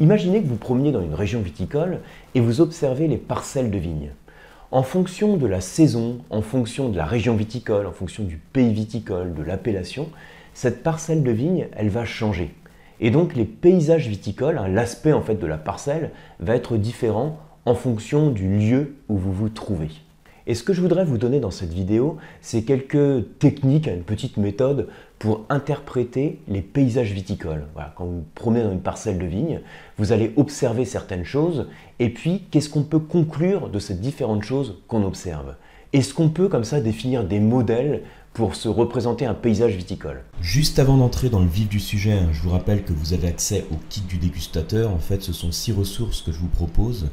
Imaginez que vous promeniez dans une région viticole et vous observez les parcelles de vignes. En fonction de la saison, en fonction de la région viticole, en fonction du pays viticole, de l'appellation, cette parcelle de vigne, elle va changer. Et donc les paysages viticoles, hein, l'aspect en fait de la parcelle, va être différent en fonction du lieu où vous vous trouvez. Et ce que je voudrais vous donner dans cette vidéo, c'est quelques techniques, une petite méthode pour interpréter les paysages viticoles. quand vous promenez dans une parcelle de vigne, vous allez observer certaines choses, et puis qu'est-ce qu'on peut conclure de ces différentes choses qu'on observe? Est-ce qu'on peut comme ça définir des modèles pour se représenter un paysage viticole? Juste avant d'entrer dans le vif du sujet, hein, je vous rappelle que vous avez accès au kit du dégustateur. En fait, ce sont six ressources que je vous propose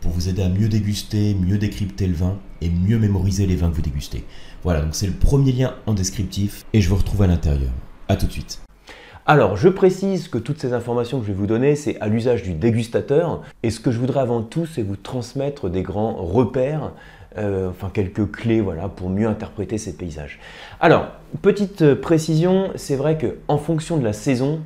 pour vous aider à mieux déguster, mieux décrypter le vin et mieux mémoriser les vins que vous dégustez. Voilà, donc c'est le premier lien en descriptif et je vous retrouve à l'intérieur. A tout de suite. Alors, je précise que toutes ces informations que je vais vous donner, c'est à l'usage du dégustateur. Et ce que je voudrais avant tout, c'est vous transmettre des grands repères, euh, enfin quelques clés, voilà, pour mieux interpréter ces paysages. Alors, petite précision, c'est vrai qu'en fonction de la saison,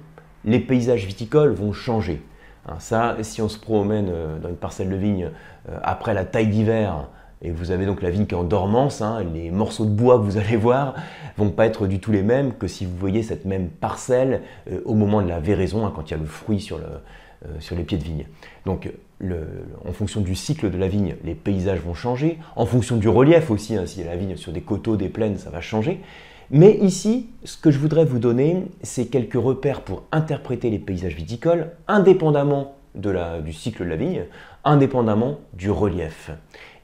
les paysages viticoles vont changer. Hein, ça, si on se promène euh, dans une parcelle de vigne euh, après la taille d'hiver, et vous avez donc la vigne qui est en dormance, hein, les morceaux de bois que vous allez voir vont pas être du tout les mêmes que si vous voyez cette même parcelle euh, au moment de la véraison, hein, quand il y a le fruit sur, les pieds de vigne. Donc en fonction du cycle de la vigne, les paysages vont changer. En fonction du relief aussi, si la vigne sur des coteaux, des plaines, ça va changer. Mais ici, ce que je voudrais vous donner, c'est quelques repères pour interpréter les paysages viticoles, indépendamment du cycle de la vigne, indépendamment du relief.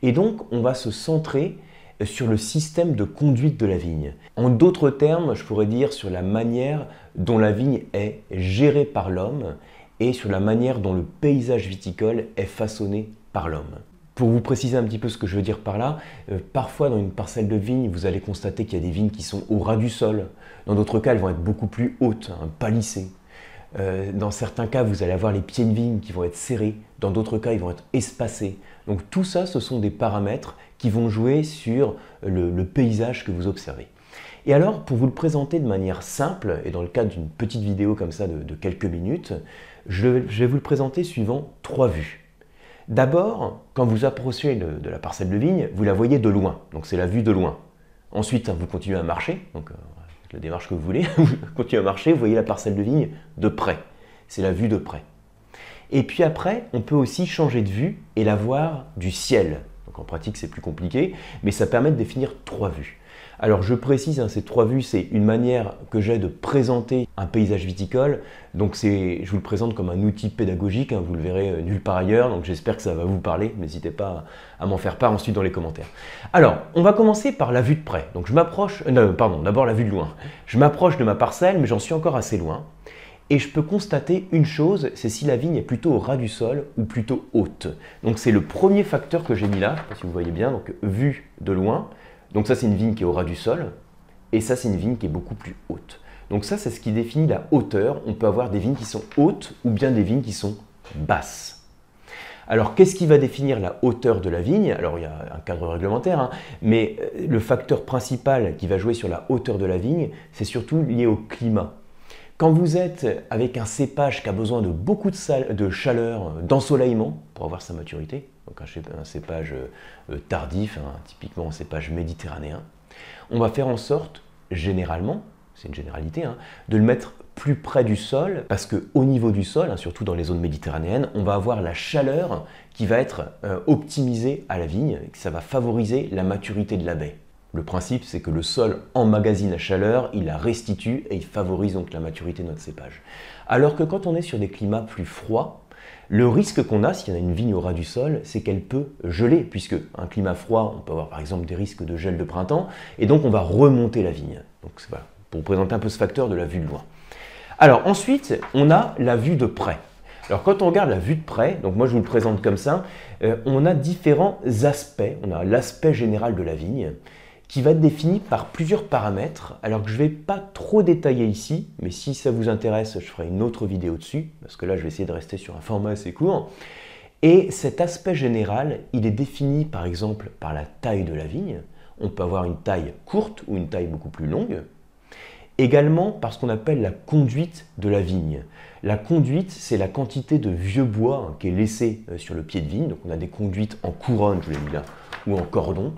Et donc, on va se centrer sur le système de conduite de la vigne. En d'autres termes, je pourrais dire sur la manière dont la vigne est gérée par l'homme et sur la manière dont le paysage viticole est façonné par l'homme. Pour vous préciser un petit peu ce que je veux dire par là, euh, parfois dans une parcelle de vigne, vous allez constater qu'il y a des vignes qui sont au ras du sol. Dans d'autres cas, elles vont être beaucoup plus hautes, hein, palissées. Euh, dans certains cas, vous allez avoir les pieds de vigne qui vont être serrés. Dans d'autres cas, ils vont être espacés. Donc tout ça, ce sont des paramètres qui vont jouer sur le, paysage que vous observez. Et alors, pour vous le présenter de manière simple, et dans le cadre d'une petite vidéo comme ça de, quelques minutes, je vais vous le présenter suivant trois vues. D'abord, quand vous approchez de, la parcelle de vigne, vous la voyez de loin, donc c'est la vue de loin. Ensuite, vous continuez à marcher, donc euh, la démarche que vous voulez, vous continuez à marcher, vous voyez la parcelle de vigne de près, c'est la vue de près. Et puis après, on peut aussi changer de vue et la voir du ciel. Donc en pratique, c'est plus compliqué, mais ça permet de définir trois vues. Alors je précise, hein, ces trois vues, c'est une manière que j'ai de présenter un paysage viticole. Donc je vous le présente comme un outil pédagogique, hein, vous le verrez euh, nulle part ailleurs, donc j'espère que ça va vous parler. N'hésitez pas à m'en faire part ensuite dans les commentaires. Alors, on va commencer par la vue de près. Donc je m'approche, euh, pardon, d'abord la vue de loin. Je m'approche de ma parcelle, mais j'en suis encore assez loin. Et je peux constater une chose, c'est si la vigne est plutôt au ras du sol ou plutôt haute. Donc c'est le premier facteur que j'ai mis là, si vous voyez bien, donc vue de loin. Donc ça, c'est une vigne qui est au ras du sol, et ça, c'est une vigne qui est beaucoup plus haute. Donc ça, c'est ce qui définit la hauteur. On peut avoir des vignes qui sont hautes ou bien des vignes qui sont basses. Alors, qu'est-ce qui va définir la hauteur de la vigne? Alors, il y a un cadre réglementaire, hein, mais euh, le facteur principal qui va jouer sur la hauteur de la vigne, c'est surtout lié au climat. Quand vous êtes avec un cépage qui a besoin de beaucoup de, chaleur, d'ensoleillement pour avoir sa maturité, donc un, cépage euh, tardif, hein, typiquement un cépage méditerranéen, on va faire en sorte, généralement, c'est une généralité, hein, de le mettre plus près du sol, parce qu'au niveau du sol, hein, surtout dans les zones méditerranéennes, on va avoir la chaleur qui va être euh, optimisée à la vigne, et ça va favoriser la maturité de la baie. Le principe, c'est que le sol emmagasine la chaleur, il la restitue et il favorise donc la maturité de notre cépage. Alors que quand on est sur des climats plus froids, le risque qu'on a, s'il y a une vigne au ras du sol, c'est qu'elle peut geler, puisque un climat froid, on peut avoir par exemple des risques de gel de printemps, et donc on va remonter la vigne. Donc voilà, pour présenter un peu ce facteur de la vue de loin. Alors ensuite, on a la vue de près. Alors quand on regarde la vue de près, donc moi je vous le présente comme ça, euh, on a différents aspects. On a l'aspect général de la vigne, qui va être défini par plusieurs paramètres, alors que je ne vais pas trop détailler ici, mais si ça vous intéresse, je ferai une autre vidéo dessus, parce que là je vais essayer de rester sur un format assez court. Et cet aspect général, il est défini par exemple par la taille de la vigne. On peut avoir une taille courte ou une taille beaucoup plus longue. Également parce qu'on appelle la conduite de la vigne. La conduite, c'est la quantité de vieux bois hein, qui est laissé euh, sur le pied de vigne. Donc on a des conduites en couronne, je l'ai mis là, ou en cordon.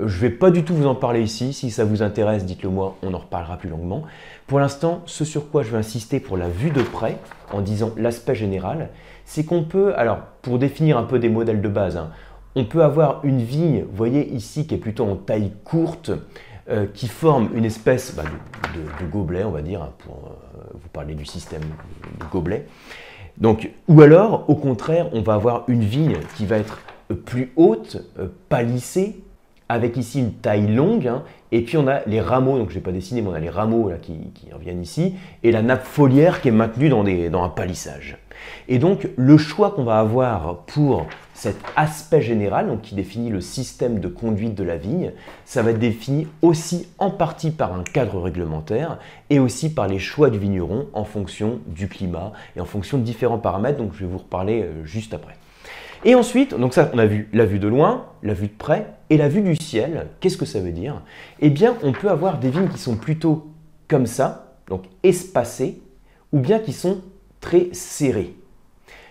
Euh, je ne vais pas du tout vous en parler ici. Si ça vous intéresse, dites-le moi, on en reparlera plus longuement. Pour l'instant, ce sur quoi je vais insister pour la vue de près, en disant l'aspect général, c'est qu'on peut, alors pour définir un peu des modèles de base, hein, on peut avoir une vigne, vous voyez ici, qui est plutôt en taille courte, euh, qui forme une espèce bah, de, gobelet, on va dire, hein, pour euh, vous parler du système de gobelet. Donc, ou alors, au contraire, on va avoir une vigne qui va être plus haute, palissée, avec ici une taille longue, hein, et puis on a les rameaux, donc je n'ai pas dessiné, mais on a les rameaux qui, reviennent ici, et la nappe foliaire qui est maintenue dans, un palissage. Et donc le choix qu'on va avoir pour cet aspect général, qui définit le système de conduite de la vigne, ça va être défini aussi en partie par un cadre réglementaire et aussi par les choix du vigneron en fonction du climat et en fonction de différents paramètres, donc je vais vous reparler euh, juste après. Et ensuite, donc ça, on a vu la vue de loin, la vue de près et la vue du ciel. Qu'est-ce que ça veut dire? Eh bien, on peut avoir des vignes qui sont plutôt comme ça, donc espacées, ou bien qui sont très serrées.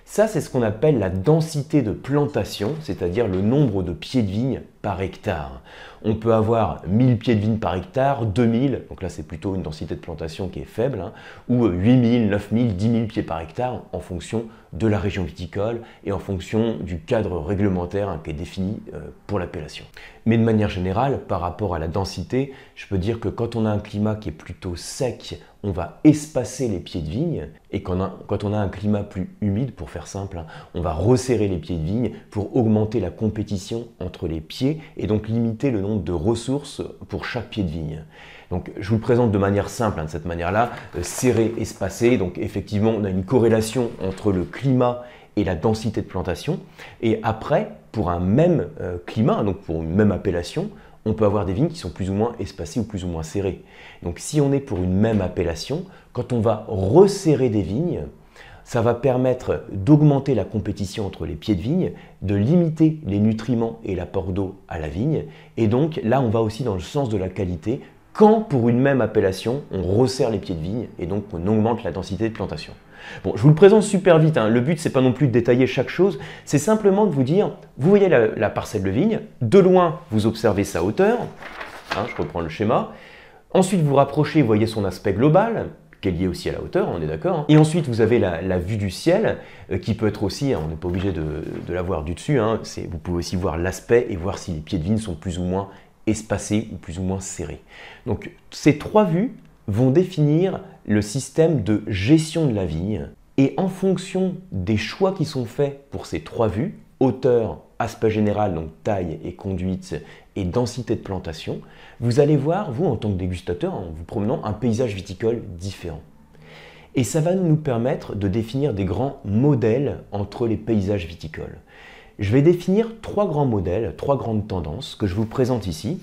Ça, c'est ce qu'on appelle la densité de plantation, c'est-à-dire le nombre de pieds de vigne hectare. On peut avoir 1000 pieds de vigne par hectare, 2000, donc là c'est plutôt une densité de plantation qui est faible, hein, ou 8000, 9000, 10 000 pieds par hectare en fonction de la région viticole et en fonction du cadre réglementaire hein, qui est défini euh, pour l'appellation. Mais de manière générale, par rapport à la densité, je peux dire que quand on a un climat qui est plutôt sec, on va espacer les pieds de vigne, et quand on a, un climat plus humide, pour faire simple, hein, on va resserrer les pieds de vigne pour augmenter la compétition entre les pieds et donc limiter le nombre de ressources pour chaque pied de vigne. Je vous le présente de manière simple, hein, de cette manière-là, euh, serré, espacé. Donc effectivement, on a une corrélation entre le climat et la densité de plantation. Et après, pour un même euh, climat, donc pour une même appellation, on peut avoir des vignes qui sont plus ou moins espacées ou plus ou moins serrées. Donc si on est pour une même appellation, quand on va resserrer des vignes, ça va permettre d'augmenter la compétition entre les pieds de vigne, de limiter les nutriments et l'apport d'eau à la vigne. Et donc là, on va aussi dans le sens de la qualité quand pour une même appellation, on resserre les pieds de vigne et donc on augmente la densité de plantation. Bon, je vous le présente super vite. Hein. Le but, c'est pas non plus de détailler chaque chose, c'est simplement de vous dire, vous voyez la, parcelle de vigne, de loin, vous observez sa hauteur. Hein, je reprends le schéma. Ensuite, vous rapprochez, vous voyez son aspect global qui est lié aussi à la hauteur, on est d'accord. Hein. Et ensuite, vous avez la, vue du ciel, euh, qui peut être aussi, on n'est pas obligé de, la voir du dessus, vous pouvez aussi voir l'aspect et voir si les pieds de vigne sont plus ou moins espacés ou plus ou moins serrés. Donc ces trois vues vont définir le système de gestion de la vigne et en fonction des choix qui sont faits pour ces trois vues, hauteur, aspect général, donc taille et conduite et densité de plantation, vous allez voir, vous en tant que dégustateur, en vous promenant, un paysage viticole différent. Et ça va nous permettre de définir des grands modèles entre les paysages viticoles. Je vais définir trois grands modèles, trois grandes tendances que je vous présente ici.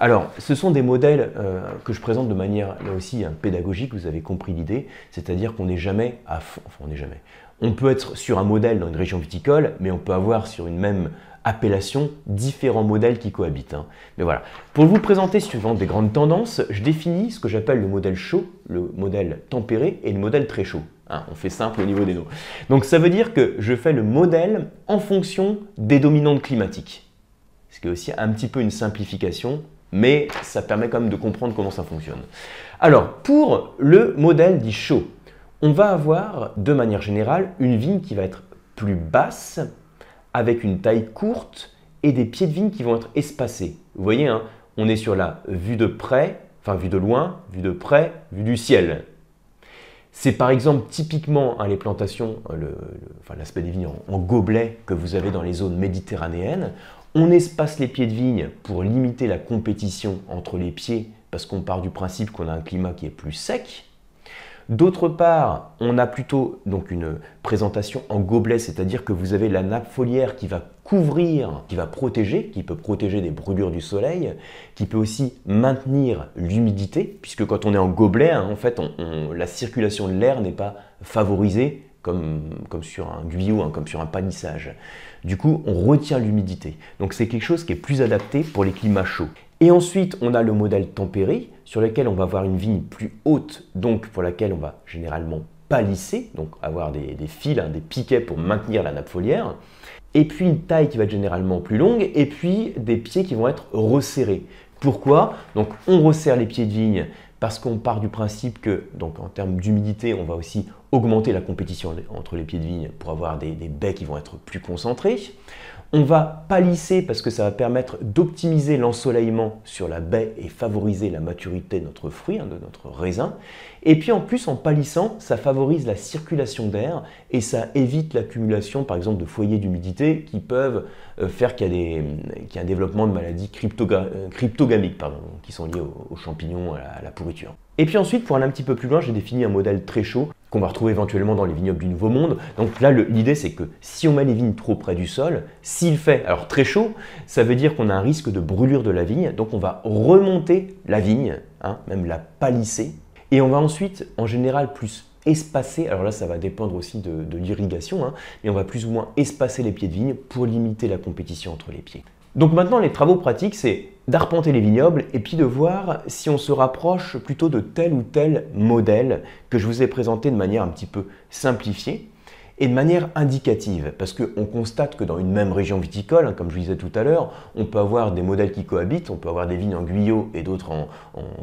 Alors, ce sont des modèles euh, que je présente de manière, là aussi, hein, pédagogique, vous avez compris l'idée, c'est-à-dire qu'on n'est jamais à fond, enfin on n'est jamais. On peut être sur un modèle dans une région viticole, mais on peut avoir sur une même appellation différents modèles qui cohabitent. Hein. Mais voilà, pour vous présenter suivant des grandes tendances, je définis ce que j'appelle le modèle chaud, le modèle tempéré et le modèle très chaud. Hein, on fait simple au niveau des noms. Donc ça veut dire que je fais le modèle en fonction des dominantes climatiques. Ce qui est aussi un petit peu une simplification, mais ça permet quand même de comprendre comment ça fonctionne. Alors, pour le modèle dit chaud, on va avoir de manière générale une vigne qui va être plus basse, avec une taille courte et des pieds de vigne qui vont être espacés. Vous voyez, hein, on est sur la vue de près, enfin vue de loin, vue de près, vue du ciel. C'est par exemple typiquement hein, les plantations, euh, l'aspect des vignes en, gobelet que vous avez dans les zones méditerranéennes. On espace les pieds de vigne pour limiter la compétition entre les pieds parce qu'on part du principe qu'on a un climat qui est plus sec. D'autre part, on a plutôt donc une présentation en gobelet, c'est-à-dire que vous avez la nappe foliaire qui va couvrir, qui va protéger, qui peut protéger des brûlures du soleil, qui peut aussi maintenir l'humidité, puisque quand on est en gobelet, hein, en fait, la circulation de l'air n'est pas favorisée comme, sur un guyot, hein, comme sur un panissage. Du coup, on retient l'humidité. Donc c'est quelque chose qui est plus adapté pour les climats chauds. Et ensuite, on a le modèle tempéré, sur lequel on va avoir une vigne plus haute, donc pour laquelle on va généralement palisser, donc avoir des, fils, hein, des piquets pour maintenir la nappe foliaire. Et puis une taille qui va être généralement plus longue, et puis des pieds qui vont être resserrés. Pourquoi? Donc on resserre les pieds de vigne parce qu'on part du principe que, donc en termes d'humidité, on va aussi augmenter la compétition entre les pieds de vigne pour avoir des, baies qui vont être plus concentrés. On va palisser parce que ça va permettre d'optimiser l'ensoleillement sur la baie et favoriser la maturité de notre fruit, hein, de notre raisin. Et puis en plus, en palissant, ça favorise la circulation d'air et ça évite l'accumulation, par exemple, de foyers d'humidité qui peuvent euh, faire qu'il y, a un développement de maladies euh, cryptogamiques pardon, qui sont liées aux, champignons, à la pourriture. Et puis ensuite, pour aller un petit peu plus loin, j'ai défini un modèle très chaud qu'on va retrouver éventuellement dans les vignobles du Nouveau Monde. Donc là, l'idée, c'est que si on met les vignes trop près du sol, s'il fait alors très chaud, ça veut dire qu'on a un risque de brûlure de la vigne. Donc on va remonter la vigne, hein, même la palisser. Et on va ensuite, en général, plus espacer, alors là ça va dépendre aussi de, l'irrigation, hein, mais on va plus ou moins espacer les pieds de vigne pour limiter la compétition entre les pieds. Donc maintenant, les travaux pratiques, c'est d'arpenter les vignobles et puis de voir si on se rapproche plutôt de tel ou tel modèle que je vous ai présenté de manière un petit peu simplifiée et de manière indicative, parce qu'on constate que dans une même région viticole, hein, comme je disais tout à l'heure, on peut avoir des modèles qui cohabitent, on peut avoir des vignes en guyot et d'autres en,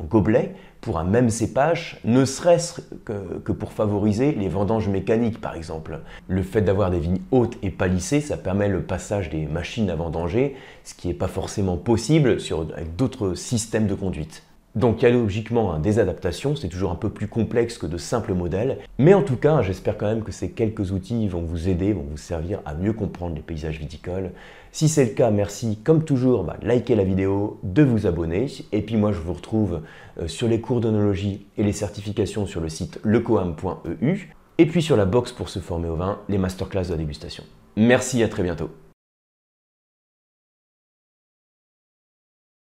gobelet pour un même cépage, ne serait-ce que, pour favoriser les vendanges mécaniques par exemple. Le fait d'avoir des vignes hautes et palissées, ça permet le passage des machines à vendanger, ce qui n'est pas forcément possible sur, avec d'autres systèmes de conduite. Donc il y a logiquement des adaptations, c'est toujours un peu plus complexe que de simples modèles, mais en tout cas j'espère quand même que ces quelques outils vont vous aider, vont vous servir à mieux comprendre les paysages viticoles. Si c'est le cas, merci comme toujours, bah, likez la vidéo, de vous abonner, et puis moi je vous retrouve euh, sur les cours d'onologie et les certifications sur le site lecoam.eu, et puis sur la box pour se former au vin, les masterclass de dégustation. Merci, à très bientôt.